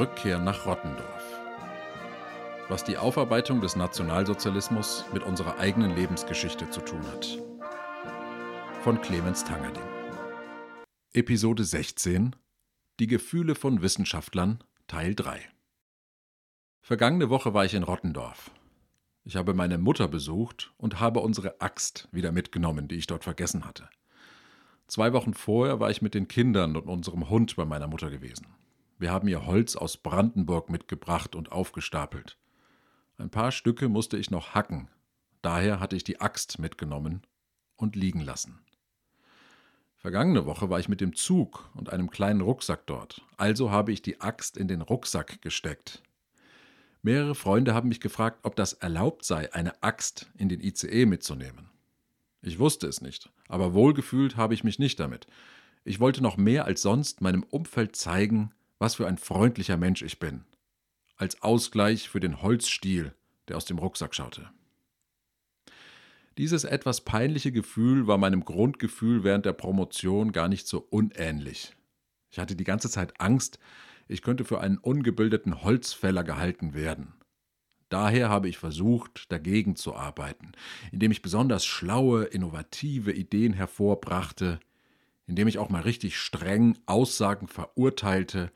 Rückkehr nach Rottendorf. Was die Aufarbeitung des Nationalsozialismus mit unserer eigenen Lebensgeschichte zu tun hat. Von Clemens Tangerding. Episode 16 Die Gefühle von Wissenschaftlern Teil 3 Vergangene Woche war ich in Rottendorf. Ich habe meine Mutter besucht und habe unsere Axt wieder mitgenommen, die ich dort vergessen hatte. Zwei Wochen vorher war ich mit den Kindern und unserem Hund bei meiner Mutter gewesen. Wir haben ihr Holz aus Brandenburg mitgebracht und aufgestapelt. Ein paar Stücke musste ich noch hacken, daher hatte ich die Axt mitgenommen und liegen lassen. Vergangene Woche war ich mit dem Zug und einem kleinen Rucksack dort, also habe ich die Axt in den Rucksack gesteckt. Mehrere Freunde haben mich gefragt, ob das erlaubt sei, eine Axt in den ICE mitzunehmen. Ich wusste es nicht, aber wohlgefühlt habe ich mich nicht damit. Ich wollte noch mehr als sonst meinem Umfeld zeigen, was für ein freundlicher Mensch ich bin, als Ausgleich für den Holzstiel, der aus dem Rucksack schaute. Dieses etwas peinliche Gefühl war meinem Grundgefühl während der Promotion gar nicht so unähnlich. Ich hatte die ganze Zeit Angst, ich könnte für einen ungebildeten Holzfäller gehalten werden. Daher habe ich versucht, dagegen zu arbeiten, indem ich besonders schlaue, innovative Ideen hervorbrachte, indem ich auch mal richtig streng Aussagen verurteilte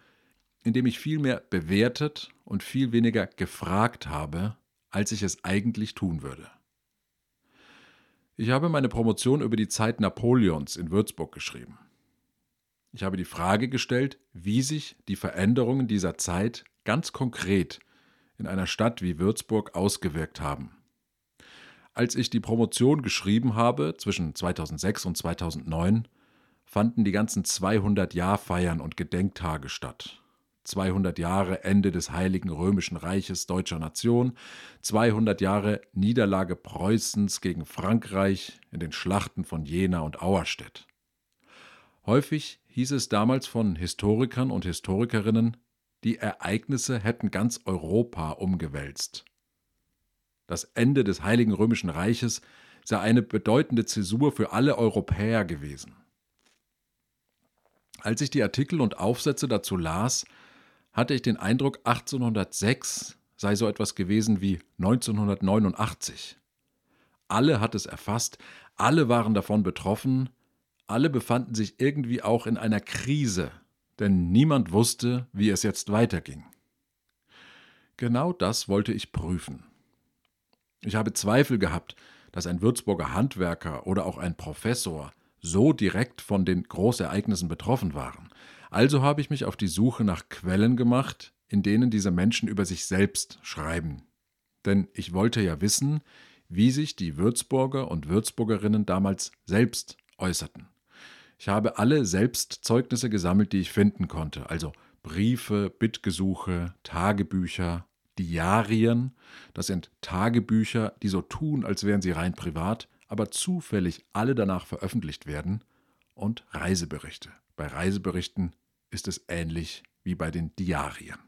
indem ich viel mehr bewertet und viel weniger gefragt habe, als ich es eigentlich tun würde. Ich habe meine Promotion über die Zeit Napoleons in Würzburg geschrieben. Ich habe die Frage gestellt, wie sich die Veränderungen dieser Zeit ganz konkret in einer Stadt wie Würzburg ausgewirkt haben. Als ich die Promotion geschrieben habe, zwischen 2006 und 2009, fanden die ganzen 200 Jahrfeiern und Gedenktage statt. 200 Jahre Ende des Heiligen Römischen Reiches deutscher Nation, 200 Jahre Niederlage Preußens gegen Frankreich in den Schlachten von Jena und Auerstedt. Häufig hieß es damals von Historikern und Historikerinnen, die Ereignisse hätten ganz Europa umgewälzt. Das Ende des Heiligen Römischen Reiches sei eine bedeutende Zäsur für alle Europäer gewesen. Als ich die Artikel und Aufsätze dazu las, hatte ich den Eindruck, 1806 sei so etwas gewesen wie 1989. Alle hat es erfasst, alle waren davon betroffen, alle befanden sich irgendwie auch in einer Krise, denn niemand wusste, wie es jetzt weiterging. Genau das wollte ich prüfen. Ich habe Zweifel gehabt, dass ein Würzburger Handwerker oder auch ein Professor so direkt von den Großereignissen betroffen waren. Also habe ich mich auf die Suche nach Quellen gemacht, in denen diese Menschen über sich selbst schreiben. Denn ich wollte ja wissen, wie sich die Würzburger und Würzburgerinnen damals selbst äußerten. Ich habe alle Selbstzeugnisse gesammelt, die ich finden konnte, also Briefe, Bittgesuche, Tagebücher, Diarien, das sind Tagebücher, die so tun, als wären sie rein privat, aber zufällig alle danach veröffentlicht werden, und Reiseberichte. Bei Reiseberichten ist es ähnlich wie bei den Diarien.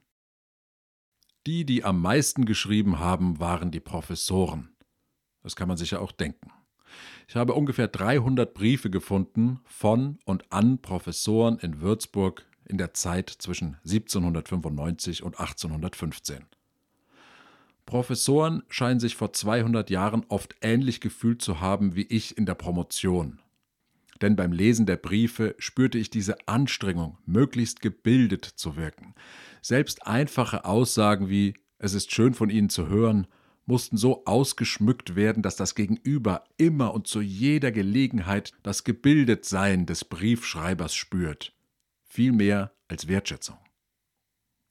Die, die am meisten geschrieben haben, waren die Professoren. Das kann man sich ja auch denken. Ich habe ungefähr 300 Briefe gefunden von und an Professoren in Würzburg in der Zeit zwischen 1795 und 1815. Professoren scheinen sich vor 200 Jahren oft ähnlich gefühlt zu haben wie ich in der Promotion denn beim Lesen der Briefe spürte ich diese Anstrengung, möglichst gebildet zu wirken. Selbst einfache Aussagen wie Es ist schön von Ihnen zu hören mussten so ausgeschmückt werden, dass das Gegenüber immer und zu jeder Gelegenheit das Gebildetsein des Briefschreibers spürt, viel mehr als Wertschätzung.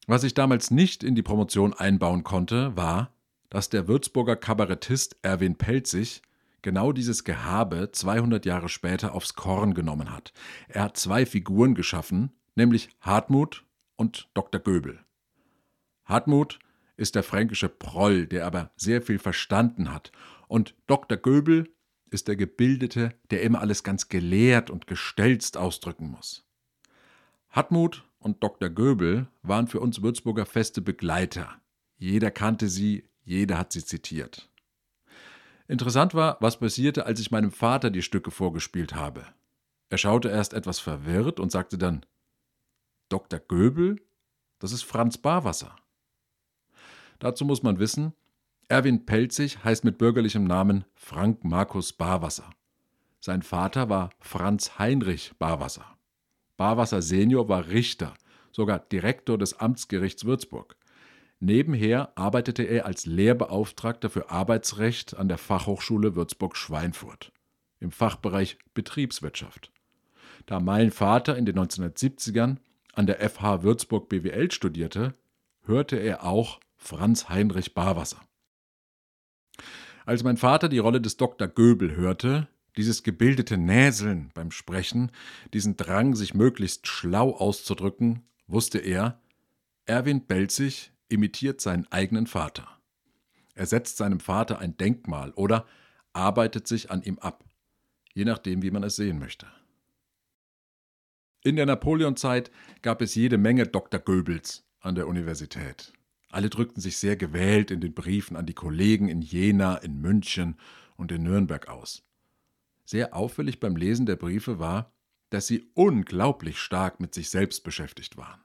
Was ich damals nicht in die Promotion einbauen konnte, war, dass der Würzburger Kabarettist Erwin Pelzig genau dieses Gehabe 200 Jahre später aufs Korn genommen hat. Er hat zwei Figuren geschaffen, nämlich Hartmut und Dr. Göbel. Hartmut ist der fränkische Proll, der aber sehr viel verstanden hat, und Dr. Göbel ist der Gebildete, der immer alles ganz gelehrt und gestelzt ausdrücken muss. Hartmut und Dr. Göbel waren für uns Würzburger feste Begleiter. Jeder kannte sie, jeder hat sie zitiert. Interessant war, was passierte, als ich meinem Vater die Stücke vorgespielt habe. Er schaute erst etwas verwirrt und sagte dann: Dr. Göbel? Das ist Franz Barwasser. Dazu muss man wissen, Erwin Pelzig heißt mit bürgerlichem Namen Frank Markus Barwasser. Sein Vater war Franz Heinrich Barwasser. Barwasser Senior war Richter, sogar Direktor des Amtsgerichts Würzburg. Nebenher arbeitete er als Lehrbeauftragter für Arbeitsrecht an der Fachhochschule Würzburg-Schweinfurt im Fachbereich Betriebswirtschaft. Da mein Vater in den 1970ern an der FH Würzburg BWL studierte, hörte er auch Franz Heinrich Barwasser. Als mein Vater die Rolle des Dr. Göbel hörte, dieses gebildete Näseln beim Sprechen, diesen Drang, sich möglichst schlau auszudrücken, wusste er, Erwin Belzig imitiert seinen eigenen Vater. Er setzt seinem Vater ein Denkmal oder arbeitet sich an ihm ab, je nachdem, wie man es sehen möchte. In der Napoleonzeit gab es jede Menge Dr. Goebbels an der Universität. Alle drückten sich sehr gewählt in den Briefen an die Kollegen in Jena, in München und in Nürnberg aus. Sehr auffällig beim Lesen der Briefe war, dass sie unglaublich stark mit sich selbst beschäftigt waren.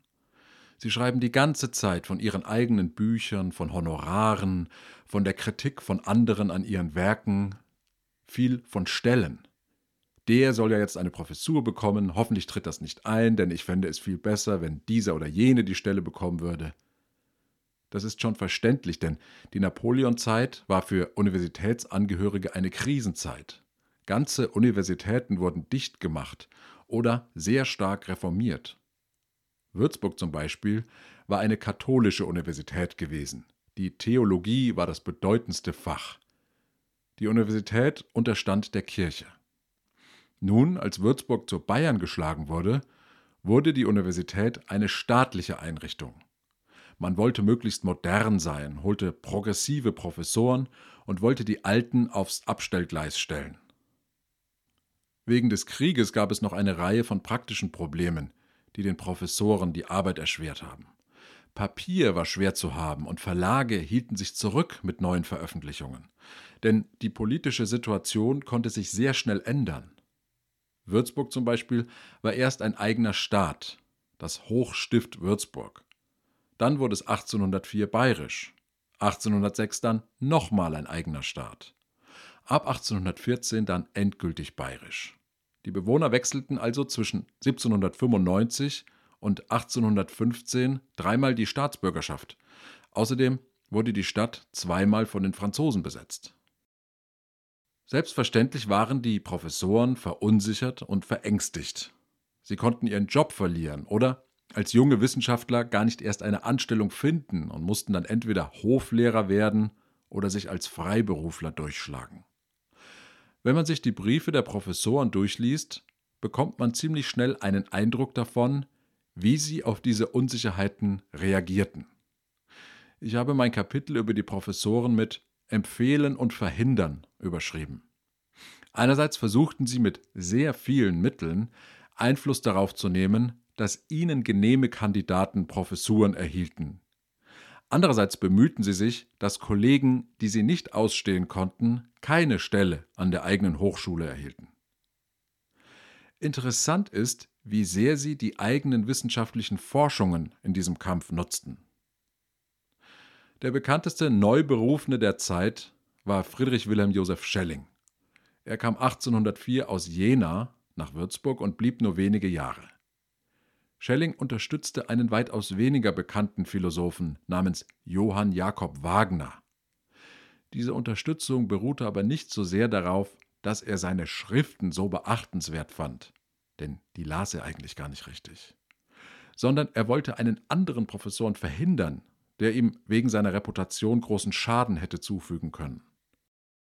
Sie schreiben die ganze Zeit von ihren eigenen Büchern, von Honoraren, von der Kritik von anderen an ihren Werken, viel von Stellen. Der soll ja jetzt eine Professur bekommen, hoffentlich tritt das nicht ein, denn ich fände es viel besser, wenn dieser oder jene die Stelle bekommen würde. Das ist schon verständlich, denn die Napoleonzeit war für Universitätsangehörige eine Krisenzeit. Ganze Universitäten wurden dicht gemacht oder sehr stark reformiert. Würzburg zum Beispiel war eine katholische Universität gewesen. Die Theologie war das bedeutendste Fach. Die Universität unterstand der Kirche. Nun, als Würzburg zu Bayern geschlagen wurde, wurde die Universität eine staatliche Einrichtung. Man wollte möglichst modern sein, holte progressive Professoren und wollte die Alten aufs Abstellgleis stellen. Wegen des Krieges gab es noch eine Reihe von praktischen Problemen, die den Professoren die Arbeit erschwert haben. Papier war schwer zu haben und Verlage hielten sich zurück mit neuen Veröffentlichungen. Denn die politische Situation konnte sich sehr schnell ändern. Würzburg zum Beispiel war erst ein eigener Staat, das Hochstift Würzburg. Dann wurde es 1804 bayerisch, 1806 dann nochmal ein eigener Staat. Ab 1814 dann endgültig bayerisch. Die Bewohner wechselten also zwischen 1795 und 1815 dreimal die Staatsbürgerschaft. Außerdem wurde die Stadt zweimal von den Franzosen besetzt. Selbstverständlich waren die Professoren verunsichert und verängstigt. Sie konnten ihren Job verlieren oder als junge Wissenschaftler gar nicht erst eine Anstellung finden und mussten dann entweder Hoflehrer werden oder sich als Freiberufler durchschlagen. Wenn man sich die Briefe der Professoren durchliest, bekommt man ziemlich schnell einen Eindruck davon, wie sie auf diese Unsicherheiten reagierten. Ich habe mein Kapitel über die Professoren mit Empfehlen und Verhindern überschrieben. Einerseits versuchten sie mit sehr vielen Mitteln Einfluss darauf zu nehmen, dass ihnen genehme Kandidaten Professuren erhielten, Andererseits bemühten sie sich, dass Kollegen, die sie nicht ausstehen konnten, keine Stelle an der eigenen Hochschule erhielten. Interessant ist, wie sehr sie die eigenen wissenschaftlichen Forschungen in diesem Kampf nutzten. Der bekannteste Neuberufene der Zeit war Friedrich Wilhelm Joseph Schelling. Er kam 1804 aus Jena nach Würzburg und blieb nur wenige Jahre. Schelling unterstützte einen weitaus weniger bekannten Philosophen namens Johann Jakob Wagner. Diese Unterstützung beruhte aber nicht so sehr darauf, dass er seine Schriften so beachtenswert fand, denn die las er eigentlich gar nicht richtig, sondern er wollte einen anderen Professoren verhindern, der ihm wegen seiner Reputation großen Schaden hätte zufügen können.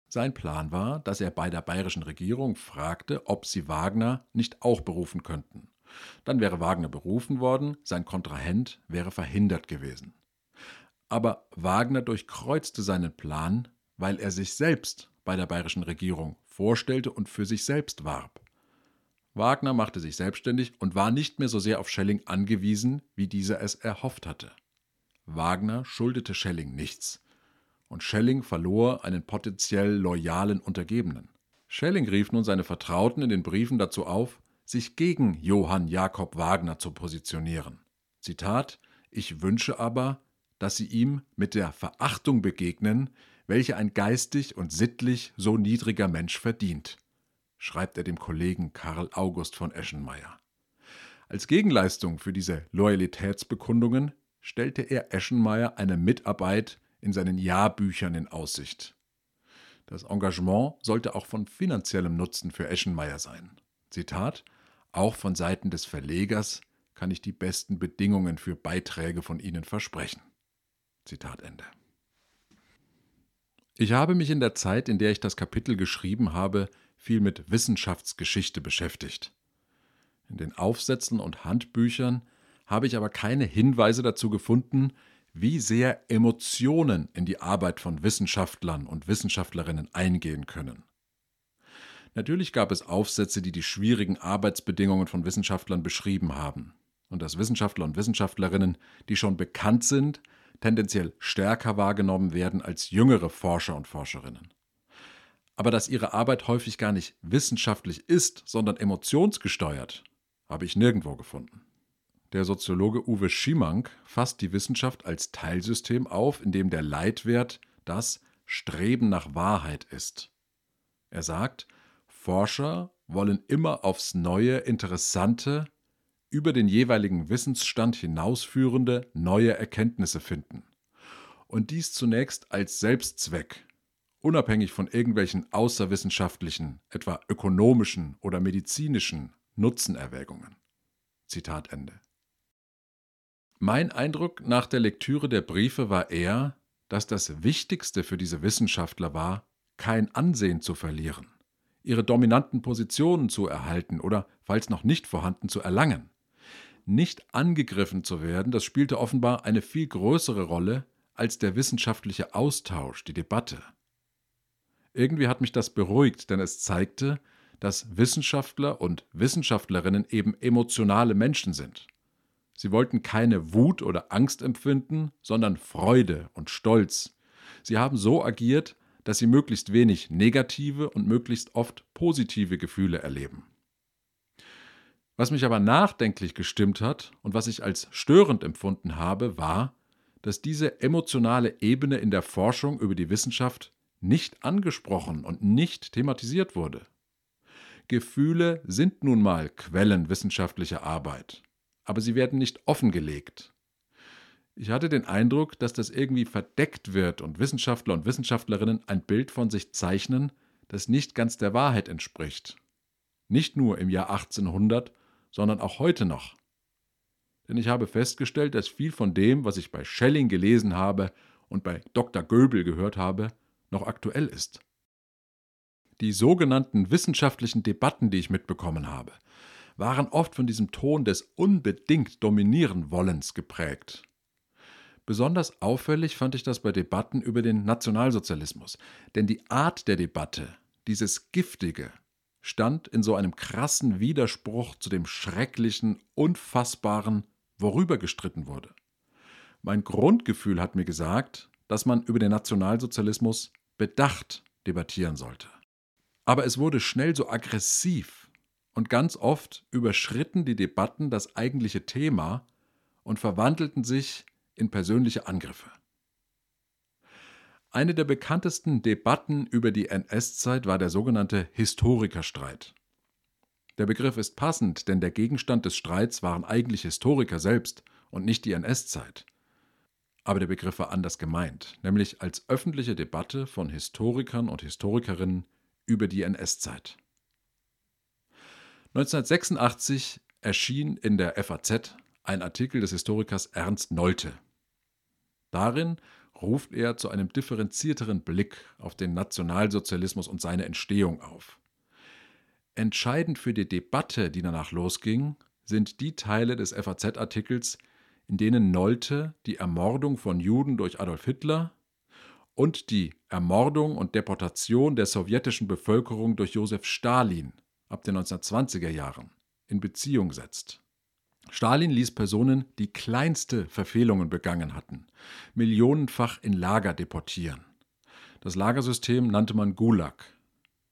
Sein Plan war, dass er bei der bayerischen Regierung fragte, ob sie Wagner nicht auch berufen könnten. Dann wäre Wagner berufen worden, sein Kontrahent wäre verhindert gewesen. Aber Wagner durchkreuzte seinen Plan, weil er sich selbst bei der bayerischen Regierung vorstellte und für sich selbst warb. Wagner machte sich selbstständig und war nicht mehr so sehr auf Schelling angewiesen, wie dieser es erhofft hatte. Wagner schuldete Schelling nichts. und Schelling verlor einen potenziell loyalen Untergebenen. Schelling rief nun seine Vertrauten in den Briefen dazu auf, sich gegen Johann Jakob Wagner zu positionieren. Zitat: Ich wünsche aber, dass sie ihm mit der Verachtung begegnen, welche ein geistig und sittlich so niedriger Mensch verdient, schreibt er dem Kollegen Karl August von Eschenmeier. Als Gegenleistung für diese Loyalitätsbekundungen stellte er Eschenmeier eine Mitarbeit in seinen Jahrbüchern in Aussicht. Das Engagement sollte auch von finanziellem Nutzen für Eschenmeier sein. Zitat: Auch von Seiten des Verlegers kann ich die besten Bedingungen für Beiträge von Ihnen versprechen. Zitat Ende. Ich habe mich in der Zeit, in der ich das Kapitel geschrieben habe, viel mit Wissenschaftsgeschichte beschäftigt. In den Aufsätzen und Handbüchern habe ich aber keine Hinweise dazu gefunden, wie sehr Emotionen in die Arbeit von Wissenschaftlern und Wissenschaftlerinnen eingehen können. Natürlich gab es Aufsätze, die die schwierigen Arbeitsbedingungen von Wissenschaftlern beschrieben haben und dass Wissenschaftler und Wissenschaftlerinnen, die schon bekannt sind, tendenziell stärker wahrgenommen werden als jüngere Forscher und Forscherinnen. Aber dass ihre Arbeit häufig gar nicht wissenschaftlich ist, sondern emotionsgesteuert, habe ich nirgendwo gefunden. Der Soziologe Uwe Schimank fasst die Wissenschaft als Teilsystem auf, in dem der Leitwert das Streben nach Wahrheit ist. Er sagt, Forscher wollen immer aufs neue, interessante, über den jeweiligen Wissensstand hinausführende neue Erkenntnisse finden. Und dies zunächst als Selbstzweck, unabhängig von irgendwelchen außerwissenschaftlichen, etwa ökonomischen oder medizinischen Nutzenerwägungen. Zitat Ende. Mein Eindruck nach der Lektüre der Briefe war eher, dass das Wichtigste für diese Wissenschaftler war, kein Ansehen zu verlieren, ihre dominanten Positionen zu erhalten oder, falls noch nicht vorhanden, zu erlangen nicht angegriffen zu werden, das spielte offenbar eine viel größere Rolle als der wissenschaftliche Austausch, die Debatte. Irgendwie hat mich das beruhigt, denn es zeigte, dass Wissenschaftler und Wissenschaftlerinnen eben emotionale Menschen sind. Sie wollten keine Wut oder Angst empfinden, sondern Freude und Stolz. Sie haben so agiert, dass sie möglichst wenig negative und möglichst oft positive Gefühle erleben. Was mich aber nachdenklich gestimmt hat und was ich als störend empfunden habe, war, dass diese emotionale Ebene in der Forschung über die Wissenschaft nicht angesprochen und nicht thematisiert wurde. Gefühle sind nun mal Quellen wissenschaftlicher Arbeit, aber sie werden nicht offengelegt. Ich hatte den Eindruck, dass das irgendwie verdeckt wird und Wissenschaftler und Wissenschaftlerinnen ein Bild von sich zeichnen, das nicht ganz der Wahrheit entspricht. Nicht nur im Jahr 1800, sondern auch heute noch. Denn ich habe festgestellt, dass viel von dem, was ich bei Schelling gelesen habe und bei Dr. Göbel gehört habe, noch aktuell ist. Die sogenannten wissenschaftlichen Debatten, die ich mitbekommen habe, waren oft von diesem Ton des unbedingt dominieren Wollens geprägt. Besonders auffällig fand ich das bei Debatten über den Nationalsozialismus, denn die Art der Debatte, dieses giftige, stand in so einem krassen Widerspruch zu dem schrecklichen, unfassbaren, worüber gestritten wurde. Mein Grundgefühl hat mir gesagt, dass man über den Nationalsozialismus bedacht debattieren sollte. Aber es wurde schnell so aggressiv und ganz oft überschritten die Debatten das eigentliche Thema und verwandelten sich in persönliche Angriffe. Eine der bekanntesten Debatten über die NS-Zeit war der sogenannte Historikerstreit. Der Begriff ist passend, denn der Gegenstand des Streits waren eigentlich Historiker selbst und nicht die NS-Zeit. Aber der Begriff war anders gemeint, nämlich als öffentliche Debatte von Historikern und Historikerinnen über die NS-Zeit. 1986 erschien in der FAZ ein Artikel des Historikers Ernst Nolte. Darin ruft er zu einem differenzierteren Blick auf den Nationalsozialismus und seine Entstehung auf. Entscheidend für die Debatte, die danach losging, sind die Teile des FAZ-Artikels, in denen Nolte die Ermordung von Juden durch Adolf Hitler und die Ermordung und Deportation der sowjetischen Bevölkerung durch Josef Stalin ab den 1920er Jahren in Beziehung setzt. Stalin ließ Personen, die kleinste Verfehlungen begangen hatten, millionenfach in Lager deportieren. Das Lagersystem nannte man Gulag.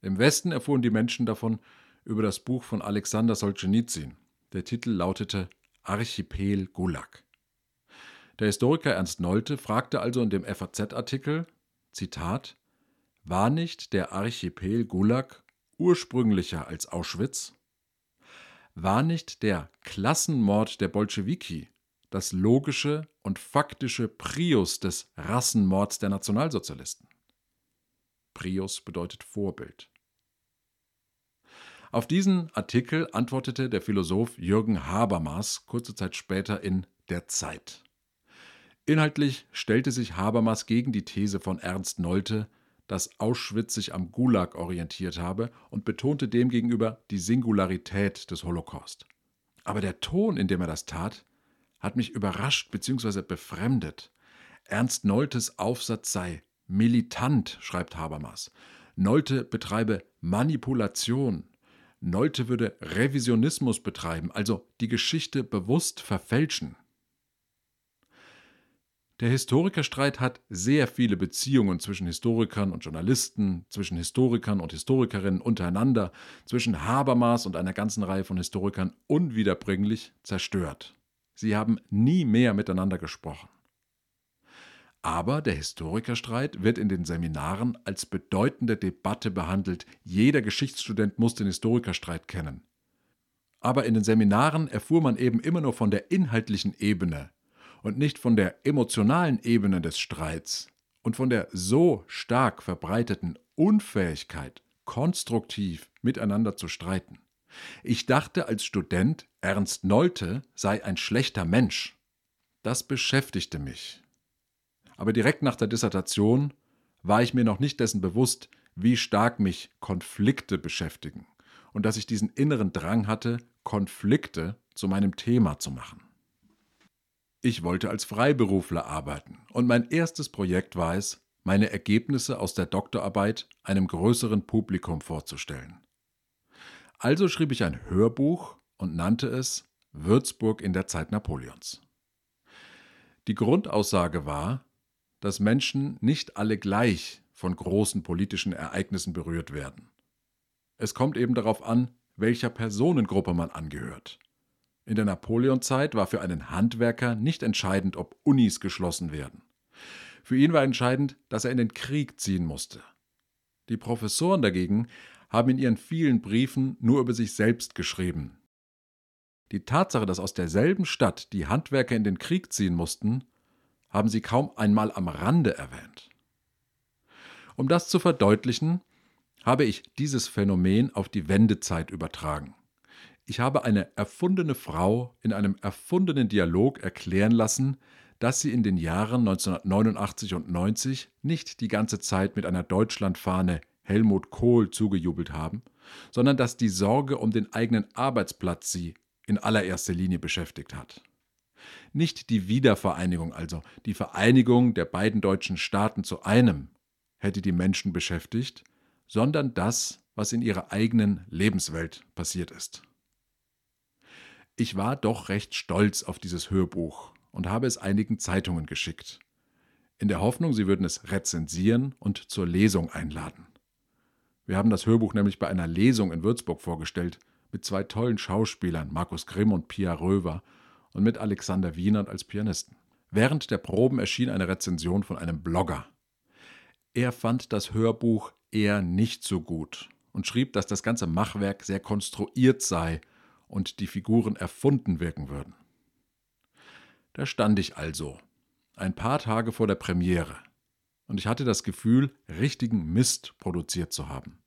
Im Westen erfuhren die Menschen davon über das Buch von Alexander Solzhenitsyn. Der Titel lautete Archipel Gulag. Der Historiker Ernst Nolte fragte also in dem FAZ-Artikel, Zitat, war nicht der Archipel Gulag ursprünglicher als Auschwitz? War nicht der Klassenmord der Bolschewiki das logische und faktische Prius des Rassenmords der Nationalsozialisten? Prius bedeutet Vorbild. Auf diesen Artikel antwortete der Philosoph Jürgen Habermas kurze Zeit später in Der Zeit. Inhaltlich stellte sich Habermas gegen die These von Ernst Nolte, dass Auschwitz sich am Gulag orientiert habe und betonte demgegenüber die Singularität des Holocaust. Aber der Ton, in dem er das tat, hat mich überrascht bzw. befremdet. Ernst Noltes Aufsatz sei militant, schreibt Habermas. Nolte betreibe Manipulation. Nolte würde Revisionismus betreiben, also die Geschichte bewusst verfälschen. Der Historikerstreit hat sehr viele Beziehungen zwischen Historikern und Journalisten, zwischen Historikern und Historikerinnen untereinander, zwischen Habermas und einer ganzen Reihe von Historikern unwiederbringlich zerstört. Sie haben nie mehr miteinander gesprochen. Aber der Historikerstreit wird in den Seminaren als bedeutende Debatte behandelt. Jeder Geschichtsstudent muss den Historikerstreit kennen. Aber in den Seminaren erfuhr man eben immer nur von der inhaltlichen Ebene und nicht von der emotionalen Ebene des Streits und von der so stark verbreiteten Unfähigkeit, konstruktiv miteinander zu streiten. Ich dachte als Student, Ernst Nolte sei ein schlechter Mensch. Das beschäftigte mich. Aber direkt nach der Dissertation war ich mir noch nicht dessen bewusst, wie stark mich Konflikte beschäftigen und dass ich diesen inneren Drang hatte, Konflikte zu meinem Thema zu machen. Ich wollte als Freiberufler arbeiten und mein erstes Projekt war es, meine Ergebnisse aus der Doktorarbeit einem größeren Publikum vorzustellen. Also schrieb ich ein Hörbuch und nannte es Würzburg in der Zeit Napoleons. Die Grundaussage war, dass Menschen nicht alle gleich von großen politischen Ereignissen berührt werden. Es kommt eben darauf an, welcher Personengruppe man angehört. In der Napoleonzeit war für einen Handwerker nicht entscheidend, ob Unis geschlossen werden. Für ihn war entscheidend, dass er in den Krieg ziehen musste. Die Professoren dagegen haben in ihren vielen Briefen nur über sich selbst geschrieben. Die Tatsache, dass aus derselben Stadt die Handwerker in den Krieg ziehen mussten, haben sie kaum einmal am Rande erwähnt. Um das zu verdeutlichen, habe ich dieses Phänomen auf die Wendezeit übertragen. Ich habe eine erfundene Frau in einem erfundenen Dialog erklären lassen, dass sie in den Jahren 1989 und 90 nicht die ganze Zeit mit einer Deutschlandfahne Helmut Kohl zugejubelt haben, sondern dass die Sorge um den eigenen Arbeitsplatz sie in allererster Linie beschäftigt hat. Nicht die Wiedervereinigung, also die Vereinigung der beiden deutschen Staaten zu einem, hätte die Menschen beschäftigt, sondern das, was in ihrer eigenen Lebenswelt passiert ist. Ich war doch recht stolz auf dieses Hörbuch und habe es einigen Zeitungen geschickt, in der Hoffnung, sie würden es rezensieren und zur Lesung einladen. Wir haben das Hörbuch nämlich bei einer Lesung in Würzburg vorgestellt, mit zwei tollen Schauspielern, Markus Grimm und Pia Röver, und mit Alexander Wienert als Pianisten. Während der Proben erschien eine Rezension von einem Blogger. Er fand das Hörbuch eher nicht so gut und schrieb, dass das ganze Machwerk sehr konstruiert sei und die Figuren erfunden wirken würden. Da stand ich also, ein paar Tage vor der Premiere, und ich hatte das Gefühl, richtigen Mist produziert zu haben.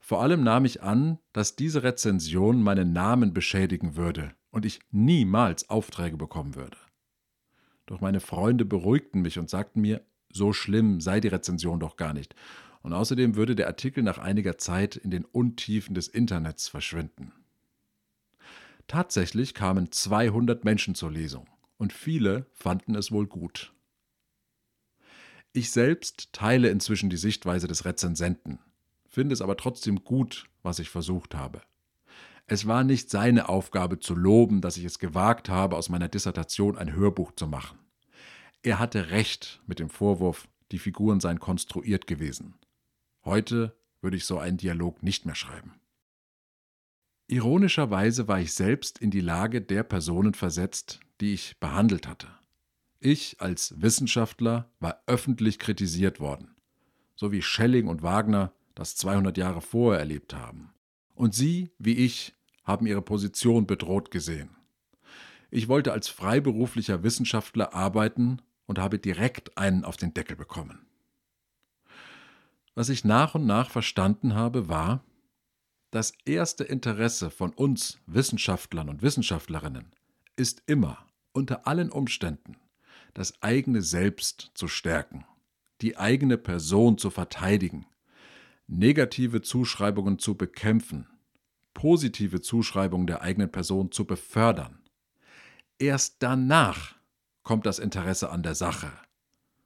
Vor allem nahm ich an, dass diese Rezension meinen Namen beschädigen würde und ich niemals Aufträge bekommen würde. Doch meine Freunde beruhigten mich und sagten mir, so schlimm sei die Rezension doch gar nicht, und außerdem würde der Artikel nach einiger Zeit in den Untiefen des Internets verschwinden. Tatsächlich kamen 200 Menschen zur Lesung und viele fanden es wohl gut. Ich selbst teile inzwischen die Sichtweise des Rezensenten, finde es aber trotzdem gut, was ich versucht habe. Es war nicht seine Aufgabe zu loben, dass ich es gewagt habe, aus meiner Dissertation ein Hörbuch zu machen. Er hatte recht mit dem Vorwurf, die Figuren seien konstruiert gewesen. Heute würde ich so einen Dialog nicht mehr schreiben. Ironischerweise war ich selbst in die Lage der Personen versetzt, die ich behandelt hatte. Ich als Wissenschaftler war öffentlich kritisiert worden, so wie Schelling und Wagner das 200 Jahre vorher erlebt haben. Und Sie, wie ich, haben Ihre Position bedroht gesehen. Ich wollte als freiberuflicher Wissenschaftler arbeiten und habe direkt einen auf den Deckel bekommen. Was ich nach und nach verstanden habe, war, das erste Interesse von uns Wissenschaftlern und Wissenschaftlerinnen ist immer, unter allen Umständen, das eigene Selbst zu stärken, die eigene Person zu verteidigen, negative Zuschreibungen zu bekämpfen, positive Zuschreibungen der eigenen Person zu befördern. Erst danach kommt das Interesse an der Sache,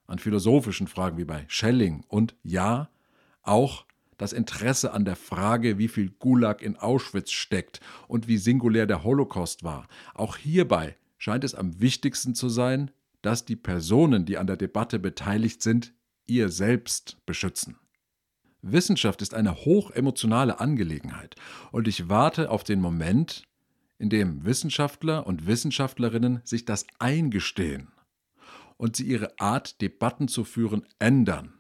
an philosophischen Fragen wie bei Schelling und ja, auch das Interesse an der Frage, wie viel Gulag in Auschwitz steckt und wie singulär der Holocaust war. Auch hierbei scheint es am wichtigsten zu sein, dass die Personen, die an der Debatte beteiligt sind, ihr selbst beschützen. Wissenschaft ist eine hochemotionale Angelegenheit und ich warte auf den Moment, in dem Wissenschaftler und Wissenschaftlerinnen sich das eingestehen und sie ihre Art, Debatten zu führen, ändern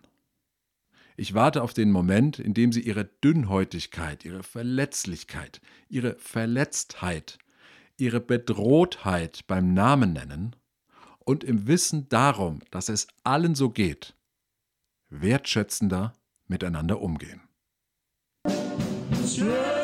ich warte auf den Moment, in dem sie ihre Dünnhäutigkeit, ihre Verletzlichkeit, ihre Verletztheit, ihre Bedrohtheit beim Namen nennen und im Wissen darum, dass es allen so geht, wertschätzender miteinander umgehen. Straight.